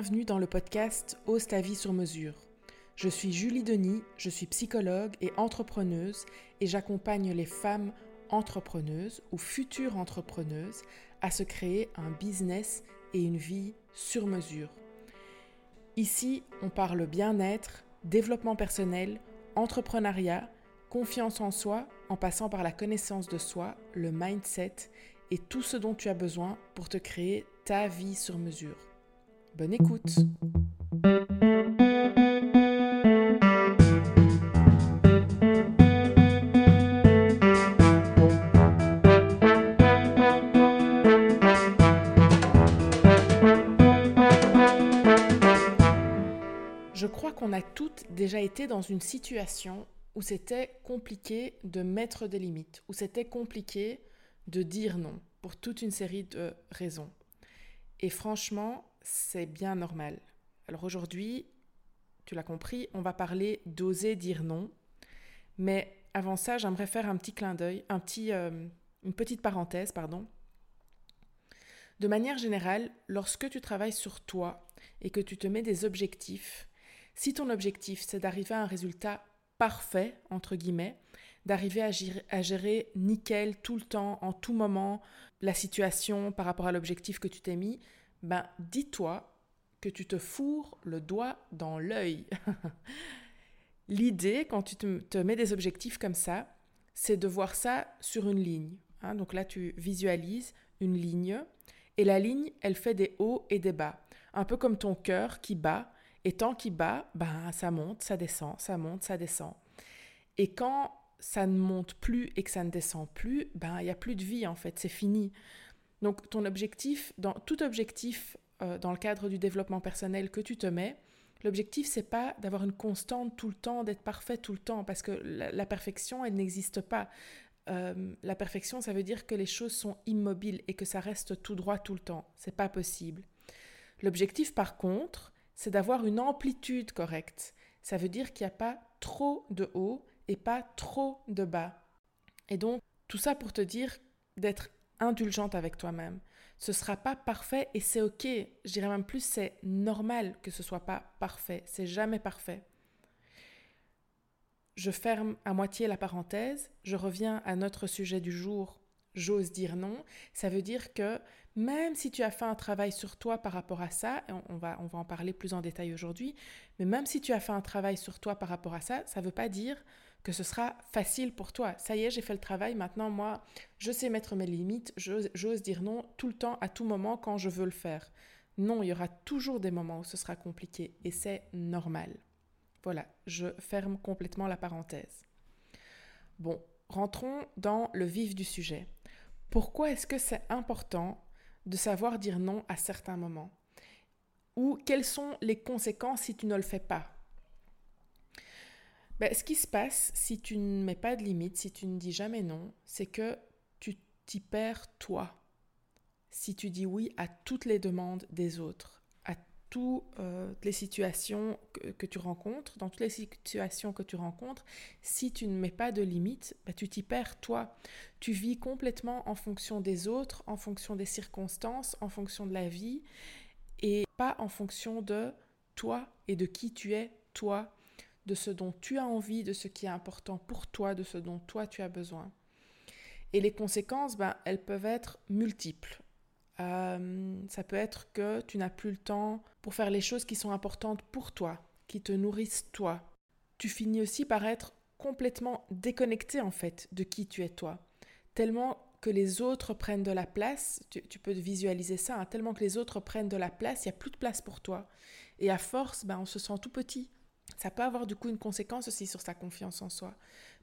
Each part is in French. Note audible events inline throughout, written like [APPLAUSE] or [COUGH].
Bienvenue dans le podcast Ose ta vie sur mesure. Je suis Julie Denis, je suis psychologue et entrepreneuse et j'accompagne les femmes entrepreneuses ou futures entrepreneuses à se créer un business et une vie sur mesure. Ici, on parle bien-être, développement personnel, entrepreneuriat, confiance en soi en passant par la connaissance de soi, le mindset et tout ce dont tu as besoin pour te créer ta vie sur mesure. Bonne écoute Je crois qu'on a toutes déjà été dans une situation où c'était compliqué de mettre des limites, où c'était compliqué de dire non pour toute une série de raisons. Et franchement, c'est bien normal. Alors aujourd'hui, tu l'as compris, on va parler d'oser dire non. Mais avant ça, j'aimerais faire un petit clin d'œil, un petit, euh, une petite parenthèse, pardon. De manière générale, lorsque tu travailles sur toi et que tu te mets des objectifs, si ton objectif c'est d'arriver à un résultat parfait, entre guillemets, d'arriver à, à gérer, nickel tout le temps, en tout moment, la situation par rapport à l'objectif que tu t'es mis, ben dis-toi que tu te fourres le doigt dans l'œil. [LAUGHS] L'idée, quand tu te, mets des objectifs comme ça, c'est de voir ça sur une ligne. Hein. Donc là, tu visualises une ligne, et la ligne, elle fait des hauts et des bas. Un peu comme ton cœur qui bat, et tant qu'il bat, ben, ça monte, ça descend, ça monte, ça descend. Et quand ça ne monte plus et que ça ne descend plus, ben il n'y a plus de vie en fait, c'est fini. Donc ton objectif, dans tout objectif euh, dans le cadre du développement personnel que tu te mets, l'objectif c'est pas d'avoir une constante tout le temps, d'être parfait tout le temps, parce que la, perfection elle n'existe pas. Euh, la perfection ça veut dire que les choses sont immobiles et que ça reste tout droit tout le temps. C'est pas possible. L'objectif par contre, c'est d'avoir une amplitude correcte. Ça veut dire qu'il n'y a pas trop de haut et pas trop de bas. Et donc, tout ça pour te dire d'être indulgente avec toi-même. Ce sera pas parfait et c'est ok. Je dirais même plus, c'est normal que ce soit pas parfait. C'est jamais parfait. Je ferme à moitié la parenthèse. Je reviens à notre sujet du jour. J'ose dire non. Ça veut dire que même si tu as fait un travail sur toi par rapport à ça, on va, on va en parler plus en détail aujourd'hui, mais même si tu as fait un travail sur toi par rapport à ça, ça ne veut pas dire que ce sera facile pour toi. Ça y est, j'ai fait le travail, maintenant moi, je sais mettre mes limites, j'ose dire non tout le temps, à tout moment, quand je veux le faire. Non, il y aura toujours des moments où ce sera compliqué et c'est normal. Voilà, je ferme complètement la parenthèse. Bon, rentrons dans le vif du sujet. Pourquoi est-ce que c'est important de savoir dire non à certains moments? Ou quelles sont les conséquences si tu ne le fais pas? Ben, ce qui se passe si tu ne mets pas de limite, si tu ne dis jamais non, c'est que tu t'y perds toi. Si tu dis oui à toutes les demandes des autres, à toutes euh, les situations que, tu rencontres, dans toutes les situations que tu rencontres, si tu ne mets pas de limite, ben, tu t'y perds toi. Tu vis complètement en fonction des autres, en fonction des circonstances, en fonction de la vie, et pas en fonction de toi et de qui tu es toi de ce dont tu as envie, de ce qui est important pour toi, de ce dont toi tu as besoin. Et les conséquences, ben, elles peuvent être multiples. Euh, ça peut être que tu n'as plus le temps pour faire les choses qui sont importantes pour toi, qui te nourrissent toi. Tu finis aussi par être complètement déconnecté en fait de qui tu es toi. Tellement que les autres prennent de la place, tu, peux visualiser ça, hein, tellement que les autres prennent de la place, il n'y a plus de place pour toi. Et à force, ben, on se sent tout petit, ça peut avoir du coup une conséquence aussi sur sa confiance en soi,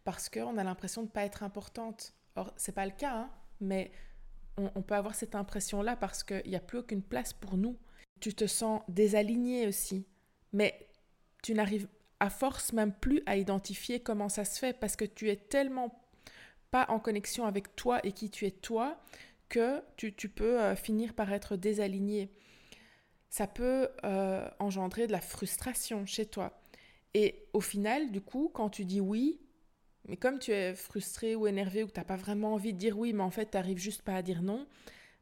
parce qu'on a l'impression de ne pas être importante. Or, c'est pas le cas, hein, mais on, peut avoir cette impression-là parce qu'il n'y a plus aucune place pour nous. Tu te sens désaligné aussi, mais tu n'arrives à force même plus à identifier comment ça se fait parce que tu es tellement pas en connexion avec toi et qui tu es toi que tu, peux euh, finir par être désaligné. Ça peut euh, engendrer de la frustration chez toi. Et au final, du coup, quand tu dis oui, mais comme tu es frustré ou énervé ou que tu n'as pas vraiment envie de dire oui, mais en fait, tu n'arrives juste pas à dire non,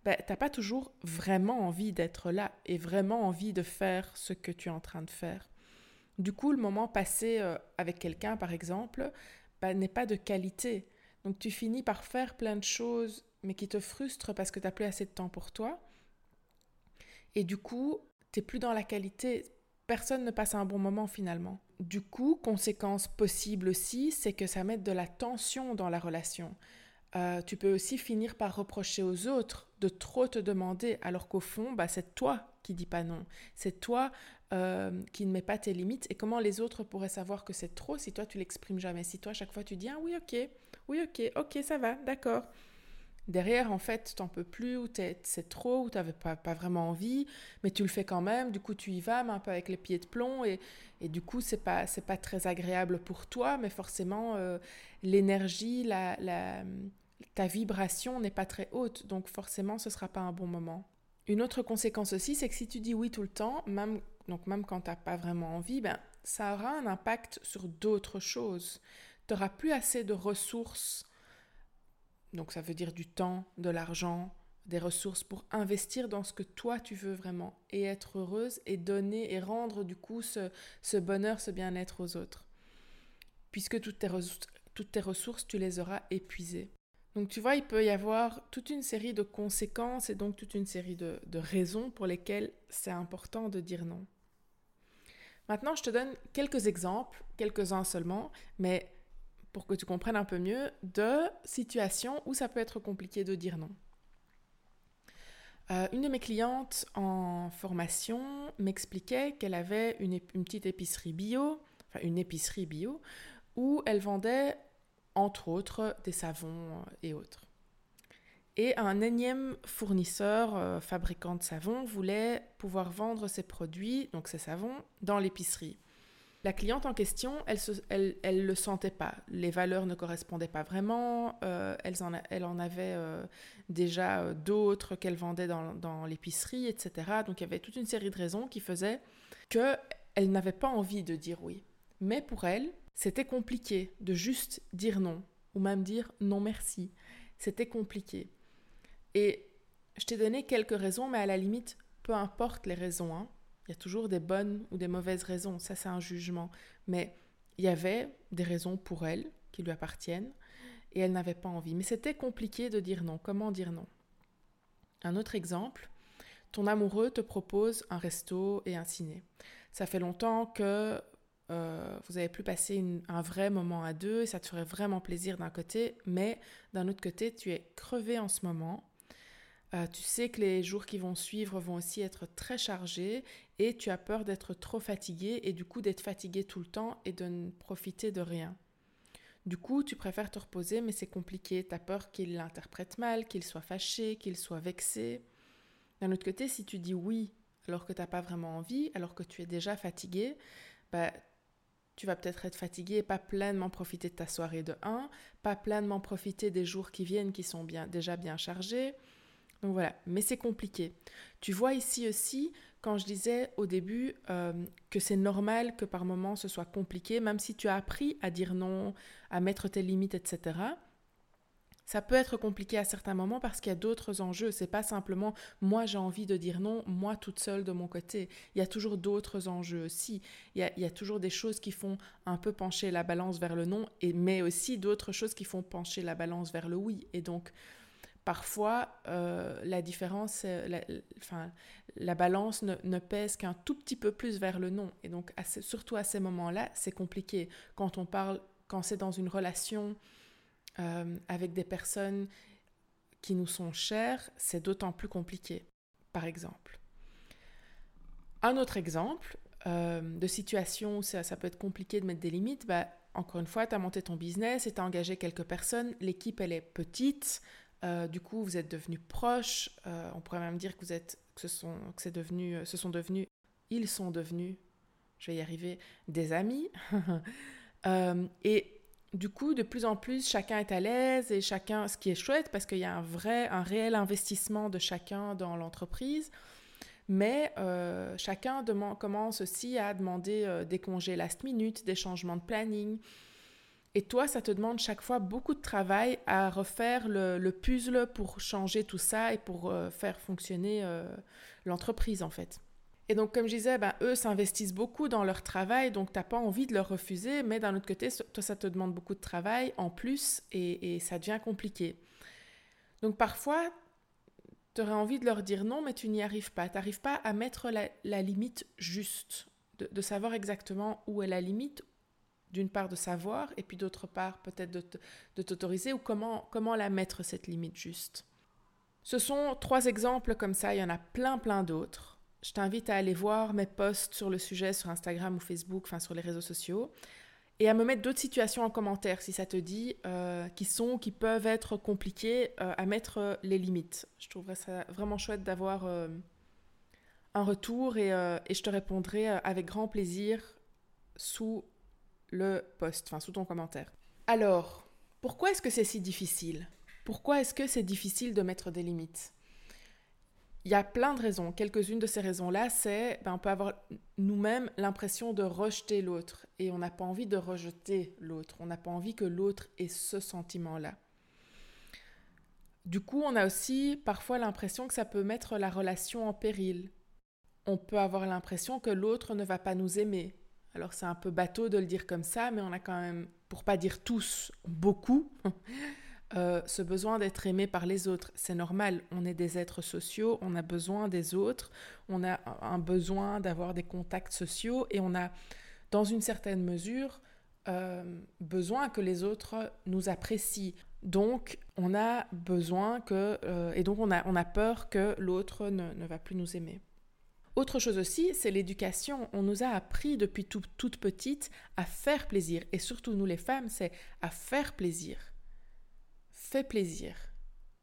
ben, tu n'as pas toujours vraiment envie d'être là et vraiment envie de faire ce que tu es en train de faire. Du coup, le moment passé euh, avec quelqu'un, par exemple, ben, n'est pas de qualité. Donc tu finis par faire plein de choses, mais qui te frustrent parce que tu n'as plus assez de temps pour toi. Et du coup, tu n'es plus dans la qualité. Personne ne passe un bon moment finalement. Du coup, conséquence possible aussi, c'est que ça met de la tension dans la relation. Euh, tu peux aussi finir par reprocher aux autres de trop te demander, alors qu'au fond, bah, c'est toi qui dis pas non. C'est toi euh, qui ne mets pas tes limites. Et comment les autres pourraient savoir que c'est trop si toi tu l'exprimes jamais? Si toi, à chaque fois, tu dis ah oui, ok, oui, ok, ok, ça va, d'accord. Derrière, en fait, t'en peux plus, ou c'est trop, ou tu pas, pas vraiment envie, mais tu le fais quand même, du coup tu y vas, mais un peu avec les pieds de plomb, et, du coup c'est pas, pas très agréable pour toi, mais forcément euh, l'énergie, la, ta vibration n'est pas très haute, donc forcément ce sera pas un bon moment. Une autre conséquence aussi, c'est que si tu dis oui tout le temps, même, donc même quand tu n'as pas vraiment envie, ben, ça aura un impact sur d'autres choses. Tu n'auras plus assez de ressources donc ça veut dire du temps, de l'argent, des ressources pour investir dans ce que toi tu veux vraiment et être heureuse et donner et rendre du coup ce, bonheur, ce bien-être aux autres. Puisque toutes tes, ressources, tu les auras épuisées. Donc tu vois, il peut y avoir toute une série de conséquences et donc toute une série de, de raisons pour lesquelles c'est important de dire non. Maintenant, je te donne quelques exemples, quelques-uns seulement, mais pour que tu comprennes un peu mieux, de situations où ça peut être compliqué de dire non. Euh, une de mes clientes en formation m'expliquait qu'elle avait une, petite épicerie bio, enfin une épicerie bio, où elle vendait entre autres des savons et autres. Et un énième fournisseur, euh, fabricant de savons, voulait pouvoir vendre ses produits, donc ses savons, dans l'épicerie. La cliente en question, elle ne le sentait pas. Les valeurs ne correspondaient pas vraiment. Euh, elle, en avait euh, déjà euh, d'autres qu'elle vendait dans, dans l'épicerie, etc. Donc il y avait toute une série de raisons qui faisaient qu'elle n'avait pas envie de dire oui. Mais pour elle, c'était compliqué de juste dire non, ou même dire non merci. C'était compliqué. Et je t'ai donné quelques raisons, mais à la limite, peu importe les raisons. Hein, il y a toujours des bonnes ou des mauvaises raisons, ça c'est un jugement. Mais il y avait des raisons pour elle qui lui appartiennent et elle n'avait pas envie. Mais c'était compliqué de dire non. Comment dire non? Un autre exemple, ton amoureux te propose un resto et un ciné. Ça fait longtemps que euh, vous avez pu passer un vrai moment à deux et ça te ferait vraiment plaisir d'un côté, mais d'un autre côté, tu es crevé en ce moment euh, tu sais que les jours qui vont suivre vont aussi être très chargés et tu as peur d'être trop fatigué et du coup d'être fatigué tout le temps et de ne profiter de rien. Du coup, tu préfères te reposer, mais c'est compliqué. Tu as peur qu'il l'interprète mal, qu'il soit fâché, qu'il soit vexé. D'un autre côté, si tu dis oui alors que tu n'as pas vraiment envie, alors que tu es déjà fatigué, bah, tu vas peut-être être fatigué et pas pleinement profiter de ta soirée de 1, pas pleinement profiter des jours qui viennent qui sont bien, déjà bien chargés. Donc voilà, mais c'est compliqué. Tu vois ici aussi, quand je disais au début euh, que c'est normal que par moments ce soit compliqué, même si tu as appris à dire non, à mettre tes limites, etc. Ça peut être compliqué à certains moments parce qu'il y a d'autres enjeux. C'est pas simplement moi j'ai envie de dire non, moi toute seule de mon côté. Il y a toujours d'autres enjeux aussi. Il y, a, il y a, toujours des choses qui font un peu pencher la balance vers le non, et, mais aussi d'autres choses qui font pencher la balance vers le oui. Et donc, parfois, euh, la différence, la, enfin, la balance ne, pèse qu'un tout petit peu plus vers le non. Et donc, surtout à ces moments-là, c'est compliqué. Quand on parle, quand c'est dans une relation euh, avec des personnes qui nous sont chères, c'est d'autant plus compliqué, par exemple. Un autre exemple euh, de situation où ça, peut être compliqué de mettre des limites, bah, encore une fois, tu as monté ton business et tu as engagé quelques personnes, l'équipe elle est petite, euh, du coup, vous êtes devenus proches. Euh, on pourrait même dire que vous êtes, que ce sont, que c'est devenu, euh, sont devenus, ils sont devenus, je vais y arriver, des amis. [LAUGHS] et du coup, de plus en plus, chacun est à l'aise et chacun, ce qui est chouette parce qu'il y a un vrai, un réel investissement de chacun dans l'entreprise. Mais chacun commence aussi à demander des congés last minute, des changements de planning. Et toi, ça te demande chaque fois beaucoup de travail à refaire le, puzzle pour changer tout ça et pour euh, faire fonctionner euh, l'entreprise en fait. Et donc, comme je disais, ben, eux s'investissent beaucoup dans leur travail, donc tu n'as pas envie de leur refuser, mais d'un autre côté, toi, ça te demande beaucoup de travail en plus et, ça devient compliqué. Donc, parfois, tu aurais envie de leur dire non, mais tu n'y arrives pas. Tu n'arrives pas à mettre la, limite juste, de, savoir exactement où est la limite, d'une part de savoir, et puis d'autre part peut-être de t'autoriser, ou comment, comment la mettre, cette limite juste. Ce sont trois exemples comme ça, il y en a plein, plein d'autres je t'invite à aller voir mes posts sur le sujet sur Instagram ou Facebook, enfin sur les réseaux sociaux, et à me mettre d'autres situations en commentaire si ça te dit, euh, qui sont, qui peuvent être compliquées, euh, à mettre euh, les limites. Je trouverais ça vraiment chouette d'avoir un retour et, et, je te répondrai avec grand plaisir sous le post, enfin sous ton commentaire. Alors, pourquoi est-ce que c'est si difficile? Pourquoi est-ce que c'est difficile de mettre des limites? Il y a plein de raisons. Quelques-unes de ces raisons-là, c'est ben, on peut avoir nous-mêmes l'impression de rejeter l'autre et on n'a pas envie de rejeter l'autre. On n'a pas envie que l'autre ait ce sentiment-là. Du coup, on a aussi parfois l'impression que ça peut mettre la relation en péril. On peut avoir l'impression que l'autre ne va pas nous aimer. Alors c'est un peu bateau de le dire comme ça, mais on a quand même, pour pas dire tous, beaucoup, [LAUGHS] euh, ce besoin d'être aimé par les autres. C'est normal, on est des êtres sociaux, on a besoin des autres, on a un besoin d'avoir des contacts sociaux et on a, dans une certaine mesure, euh, besoin que les autres nous apprécient. Donc, on a besoin que... Euh, et donc, on a, on a peur que l'autre ne, ne va plus nous aimer. Autre chose aussi, c'est l'éducation. On nous a appris depuis toute petite à faire plaisir. Et surtout, nous les femmes, c'est à faire plaisir. Fais plaisir.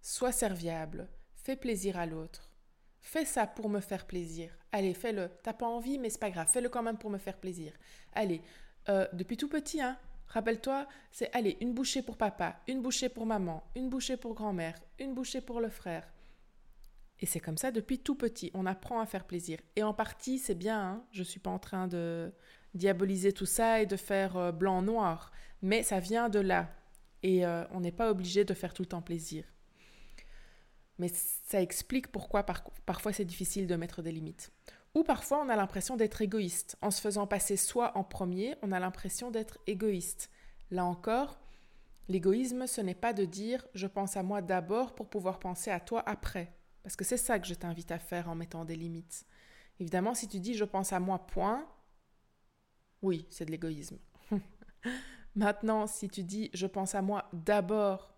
Sois serviable. Fais plaisir à l'autre. Fais ça pour me faire plaisir. Allez, fais-le. T'as pas envie, mais c'est pas grave. Fais-le quand même pour me faire plaisir. Allez, euh, depuis tout petit, hein. Rappelle-toi, c'est allez, une bouchée pour papa, une bouchée pour maman, une bouchée pour grand-mère, une bouchée pour le frère. Et c'est comme ça depuis tout petit. On apprend à faire plaisir. Et en partie, c'est bien. Hein. Je ne suis pas en train de diaboliser tout ça et de faire euh, blanc-noir. Mais ça vient de là. Et euh, on n'est pas obligé de faire tout le temps plaisir. Mais ça explique pourquoi parfois c'est difficile de mettre des limites. Ou parfois on a l'impression d'être égoïste. En se faisant passer soi en premier, on a l'impression d'être égoïste. Là encore, l'égoïsme, ce n'est pas de dire je pense à moi d'abord pour pouvoir penser à toi après. Parce que c'est ça que je t'invite à faire en mettant des limites. Évidemment, si tu dis je pense à moi, point, oui, c'est de l'égoïsme. [LAUGHS] Maintenant, si tu dis je pense à moi d'abord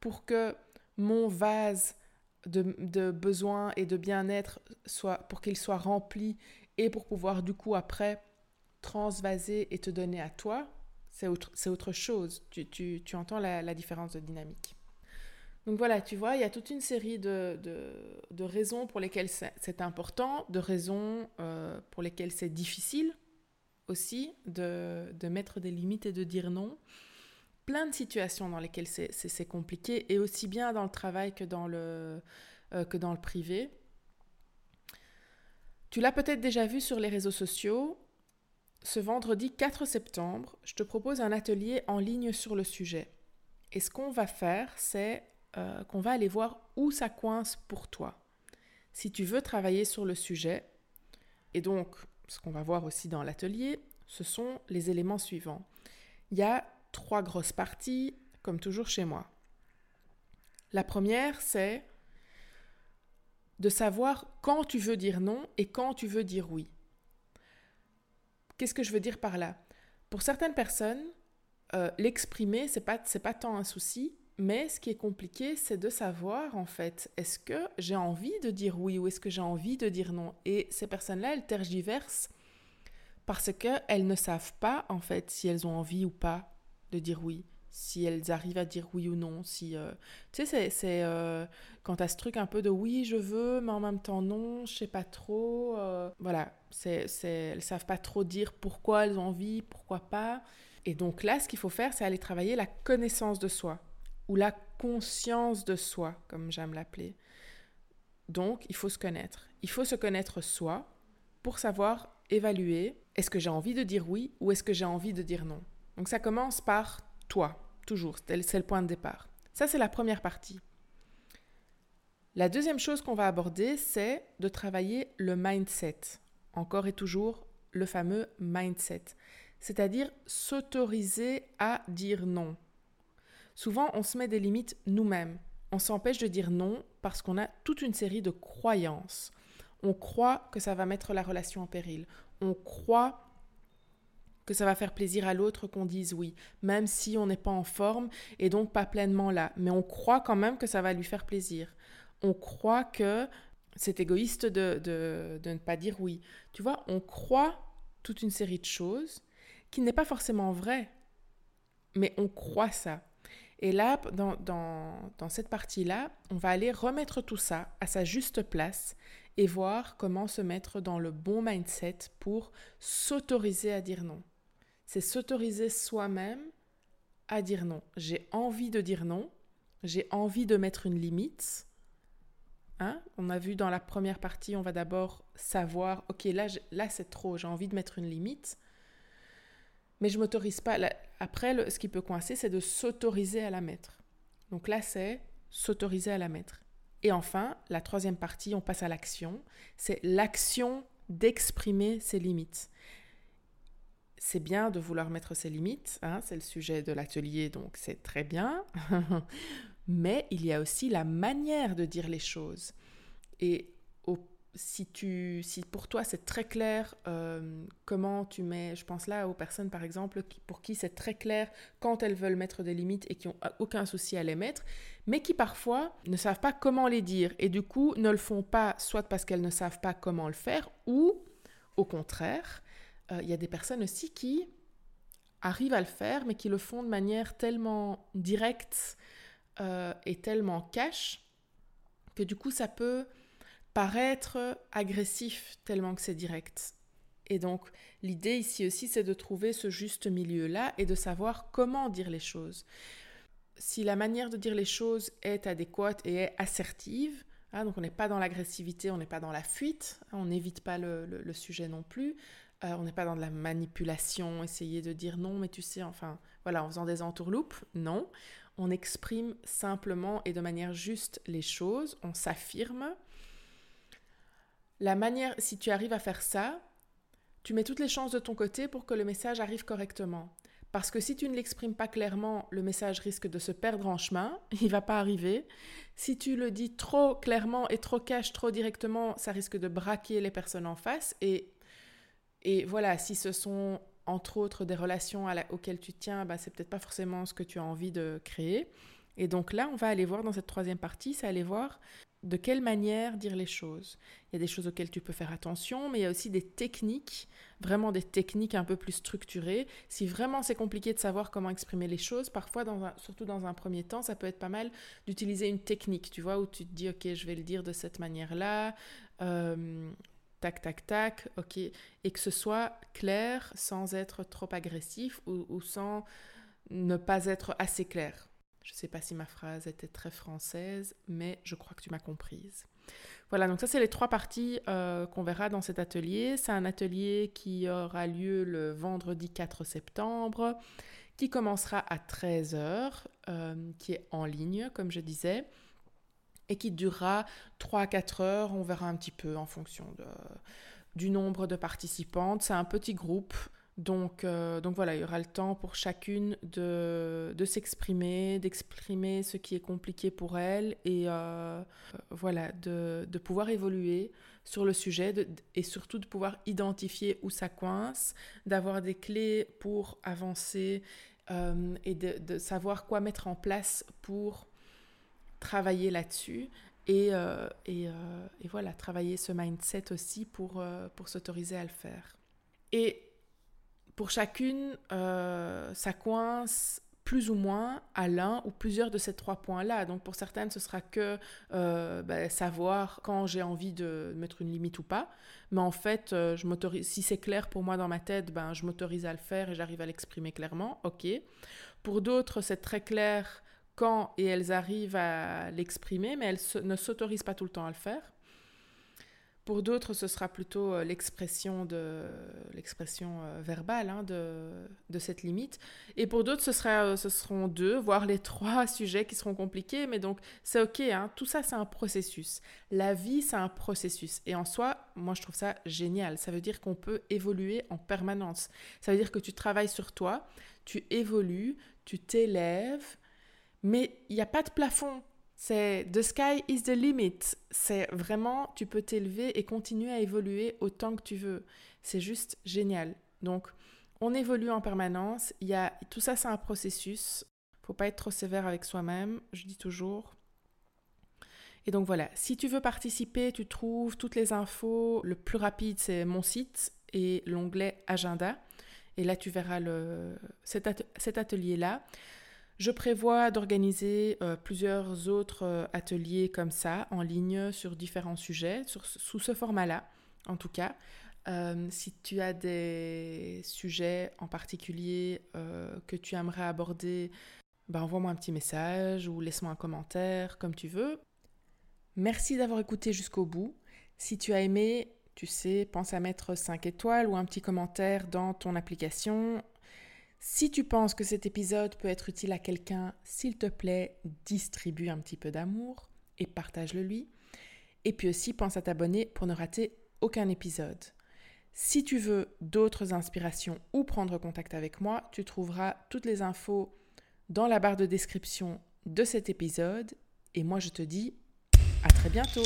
pour que mon vase de, besoins et de bien-être soit pour qu'il soit rempli et pour pouvoir du coup après transvaser et te donner à toi, c'est autre, chose. Tu, entends la, différence de dynamique. Donc voilà, tu vois, il y a toute une série de, de, de raisons pour lesquelles c'est important, de raisons euh, pour lesquelles c'est difficile aussi de, de, mettre des limites et de dire non. Plein de situations dans lesquelles c'est compliqué, et aussi bien dans le travail que dans le, euh, que dans le privé. Tu l'as peut-être déjà vu sur les réseaux sociaux. Ce vendredi 4 septembre, je te propose un atelier en ligne sur le sujet. Et ce qu'on va faire, c'est euh, qu'on va aller voir où ça coince pour toi. Si tu veux travailler sur le sujet, et donc ce qu'on va voir aussi dans l'atelier, ce sont les éléments suivants. Il y a trois grosses parties, comme toujours chez moi. La première, c'est de savoir quand tu veux dire non et quand tu veux dire oui. Qu'est-ce que je veux dire par là? Pour certaines personnes, euh, l'exprimer, c'est pas, pas tant un souci, mais ce qui est compliqué, c'est de savoir en fait, est-ce que j'ai envie de dire oui ou est-ce que j'ai envie de dire non? Et ces personnes-là, elles tergiversent parce qu'elles ne savent pas en fait si elles ont envie ou pas de dire oui, si elles arrivent à dire oui ou non. Si, euh, Tu sais, c'est euh, quand ce truc un peu de oui, je veux, mais en même temps non, je sais pas trop. Euh, voilà, c'est, elles savent pas trop dire pourquoi elles ont envie, pourquoi pas. Et donc là, ce qu'il faut faire, c'est aller travailler la connaissance de soi ou la conscience de soi, comme j'aime l'appeler. Donc, il faut se connaître. Il faut se connaître soi pour savoir évaluer est-ce que j'ai envie de dire oui ou est-ce que j'ai envie de dire non. Donc ça commence par toi, toujours, c'est le point de départ. Ça, c'est la première partie. La deuxième chose qu'on va aborder, c'est de travailler le mindset. Encore et toujours, le fameux mindset. C'est-à-dire s'autoriser à dire non. Souvent, on se met des limites nous-mêmes. On s'empêche de dire non parce qu'on a toute une série de croyances. On croit que ça va mettre la relation en péril. On croit que ça va faire plaisir à l'autre qu'on dise oui, même si on n'est pas en forme et donc pas pleinement là. Mais on croit quand même que ça va lui faire plaisir. On croit que c'est égoïste de, de, ne pas dire oui. Tu vois, on croit toute une série de choses qui n'est pas forcément vrai, mais on croit ça. Et là, dans, cette partie-là, on va aller remettre tout ça à sa juste place et voir comment se mettre dans le bon mindset pour s'autoriser à dire non c'est s'autoriser soi-même à dire non. J'ai envie de dire non, j'ai envie de mettre une limite. Hein? On a vu dans la première partie, on va d'abord savoir, ok, là, là c'est trop, j'ai envie de mettre une limite, mais je m'autorise pas. après, ce qui peut coincer, c'est de s'autoriser à la mettre. Donc là, c'est s'autoriser à la mettre. Et enfin, la troisième partie, on passe à l'action. C'est l'action d'exprimer ses limites c'est bien de vouloir mettre ses limites, hein, c'est le sujet de l'atelier, donc c'est très bien. [LAUGHS] Mais il y a aussi la manière de dire les choses. Et si, tu, si pour toi c'est très clair euh, comment tu mets, je pense là aux personnes par exemple pour qui c'est très clair quand elles veulent mettre des limites et qui n'ont aucun souci à les mettre, mais qui parfois ne savent pas comment les dire et du coup ne le font pas soit parce qu'elles ne savent pas comment le faire ou au contraire euh, il y a des personnes aussi qui arrivent à le faire, mais qui le font de manière tellement directe euh, et tellement cash que du coup ça peut paraître agressif tellement que c'est direct. Et donc l'idée ici aussi c'est de trouver ce juste milieu-là et de savoir comment dire les choses. Si la manière de dire les choses est adéquate et est assertive, hein, donc on n'est pas dans l'agressivité, on n'est pas dans la fuite, hein, on n'évite pas le, sujet non plus, euh, on n'est pas dans de la manipulation, essayer de dire non, mais tu sais, enfin, voilà, en faisant des entourloupes, non. On exprime simplement et de manière juste les choses, on s'affirme. La manière, si tu arrives à faire ça, tu mets toutes les chances de ton côté pour que le message arrive correctement. Parce que si tu ne l'exprimes pas clairement, le message risque de se perdre en chemin, [LAUGHS] il va pas arriver. Si tu le dis trop clairement et trop cash, trop directement, ça risque de braquer les personnes en face et et voilà, si ce sont entre autres des relations auxquelles tu tiens, bah, c'est peut-être pas forcément ce que tu as envie de créer. Et donc là, on va aller voir dans cette troisième partie, c'est aller voir de quelle manière dire les choses. Il y a des choses auxquelles tu peux faire attention, mais il y a aussi des techniques, vraiment des techniques un peu plus structurées. Si vraiment c'est compliqué de savoir comment exprimer les choses, parfois, surtout dans un premier temps, ça peut être pas mal d'utiliser une technique, tu vois, où tu te dis, ok, je vais le dire de cette manière-là. Euh, tac, tac, tac, ok, et que ce soit clair sans être trop agressif ou, sans ne pas être assez clair. Je ne sais pas si ma phrase était très française, mais je crois que tu m'as comprise. Voilà, donc ça c'est les trois parties euh, qu'on verra dans cet atelier. C'est un atelier qui aura lieu le vendredi 4 septembre, qui commencera à 13h, euh, qui est en ligne, comme je disais et qui durera 3 4 heures. On verra un petit peu en fonction du nombre de participantes. C'est un petit groupe. Donc, euh, donc voilà, il y aura le temps pour chacune de, de s'exprimer, d'exprimer ce qui est compliqué pour elle et euh, voilà, de, de, pouvoir évoluer sur le sujet et surtout de pouvoir identifier où ça coince, d'avoir des clés pour avancer euh, et de, savoir quoi mettre en place pour travailler là-dessus et, euh, euh, et, voilà, travailler ce mindset aussi pour, euh, pour s'autoriser à le faire. Et pour chacune, ça coince plus ou moins à l'un ou plusieurs de ces trois points-là. Donc pour certaines, ce sera que ben, savoir quand j'ai envie de mettre une limite ou pas. Mais en fait, je m'autorise. Si c'est clair pour moi dans ma tête, ben je m'autorise à le faire et j'arrive à l'exprimer clairement. Ok. Pour d'autres, c'est très clair quand et elles arrivent à l'exprimer, mais elles ne s'autorisent pas tout le temps à le faire. Pour d'autres, ce sera plutôt euh, l'expression de l'expression euh, verbale hein, de, de, cette limite. Et pour d'autres, ce, euh, ce seront deux, voire les trois [LAUGHS] sujets qui seront compliqués. Mais donc, c'est OK. Hein. Tout ça, c'est un processus. La vie, c'est un processus. Et en soi, moi, je trouve ça génial. Ça veut dire qu'on peut évoluer en permanence. Ça veut dire que tu travailles sur toi, tu évolues, tu t'élèves, mais il n'y a pas de plafond. C'est the sky is the limit. C'est vraiment, tu peux t'élever et continuer à évoluer autant que tu veux. C'est juste génial. Donc, on évolue en permanence. Il y a, tout ça, c'est un processus. Faut pas être trop sévère avec soi-même, je dis toujours. Et donc voilà, si tu veux participer, tu trouves toutes les infos. Le plus rapide, c'est mon site et l'onglet agenda. Et là, tu verras le, cet atelier-là. Je prévois d'organiser euh, plusieurs autres euh, ateliers comme ça, en ligne, sur différents sujets, sous ce format-là, en tout cas. Euh, si tu as des sujets en particulier que tu aimerais aborder, ben, envoie-moi un petit message ou laisse-moi un commentaire, comme tu veux. Merci d'avoir écouté jusqu'au bout. Si tu as aimé, tu sais, pense à mettre 5 étoiles ou un petit commentaire dans ton application si tu penses que cet épisode peut être utile à quelqu'un, s'il te plaît, distribue un petit peu d'amour et partage-le lui. Et puis aussi, pense à t'abonner pour ne rater aucun épisode. Si tu veux d'autres inspirations ou prendre contact avec moi, tu trouveras toutes les infos dans la barre de description de cet épisode. Et moi, je te dis à très bientôt.